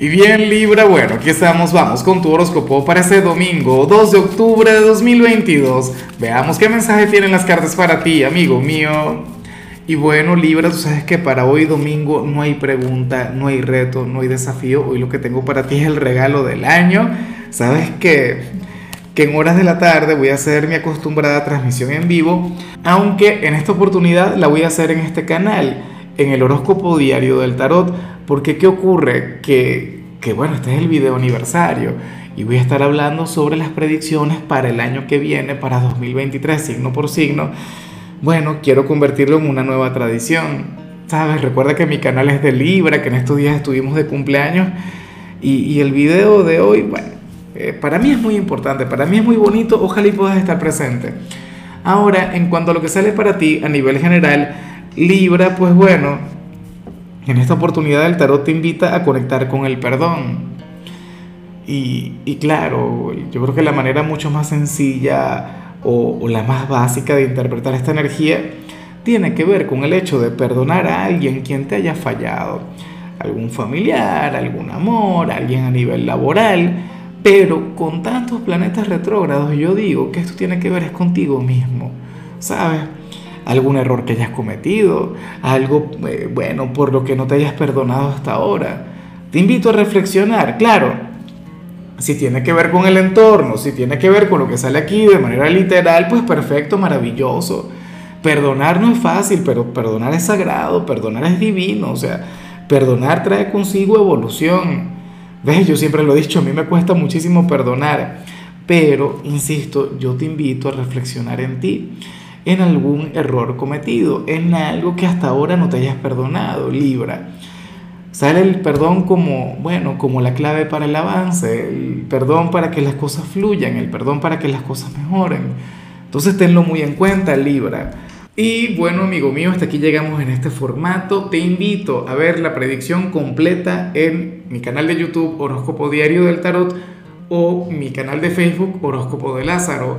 Y bien Libra, bueno, aquí estamos, vamos con tu horóscopo para este domingo 2 de octubre de 2022. Veamos qué mensaje tienen las cartas para ti, amigo mío. Y bueno Libra, tú sabes que para hoy domingo no hay pregunta, no hay reto, no hay desafío. Hoy lo que tengo para ti es el regalo del año. Sabes que, que en horas de la tarde voy a hacer mi acostumbrada transmisión en vivo, aunque en esta oportunidad la voy a hacer en este canal, en el horóscopo diario del tarot porque ¿qué ocurre? Que, que bueno, este es el video aniversario y voy a estar hablando sobre las predicciones para el año que viene, para 2023, signo por signo. Bueno, quiero convertirlo en una nueva tradición. ¿Sabes? Recuerda que mi canal es de Libra, que en estos días estuvimos de cumpleaños y, y el video de hoy, bueno, eh, para mí es muy importante, para mí es muy bonito, ojalá y puedas estar presente. Ahora, en cuanto a lo que sale para ti a nivel general, Libra, pues bueno, en esta oportunidad el tarot te invita a conectar con el perdón. Y, claro, yo creo que la manera mucho más sencilla o, la más básica de interpretar esta energía tiene que ver con el hecho de perdonar a alguien quien te haya fallado. Algún familiar, algún amor, alguien a nivel laboral. Pero con tantos planetas retrógrados yo digo que esto tiene que ver es contigo mismo. ¿Sabes? Algún error que hayas cometido, algo, eh, bueno, por lo que no te hayas perdonado hasta ahora. Te invito a reflexionar, claro, si tiene que ver con el entorno, si tiene que ver con lo que sale aquí de manera literal, pues perfecto, maravilloso. Perdonar no es fácil, pero perdonar es sagrado, perdonar es divino, o sea, perdonar trae consigo evolución. ¿Ves? Yo siempre lo he dicho, a mí me cuesta muchísimo perdonar, pero, insisto, yo te invito a reflexionar en ti en algún error cometido, en algo que hasta ahora no te hayas perdonado, Libra. Sale el perdón como, bueno, como la clave para el avance, el perdón para que las cosas fluyan, el perdón para que las cosas mejoren. Entonces tenlo muy en cuenta, Libra. Y bueno, amigo mío, hasta aquí llegamos en este formato. Te invito a ver la predicción completa en mi canal de YouTube Horóscopo Diario del Tarot o mi canal de Facebook Horóscopo de Lázaro.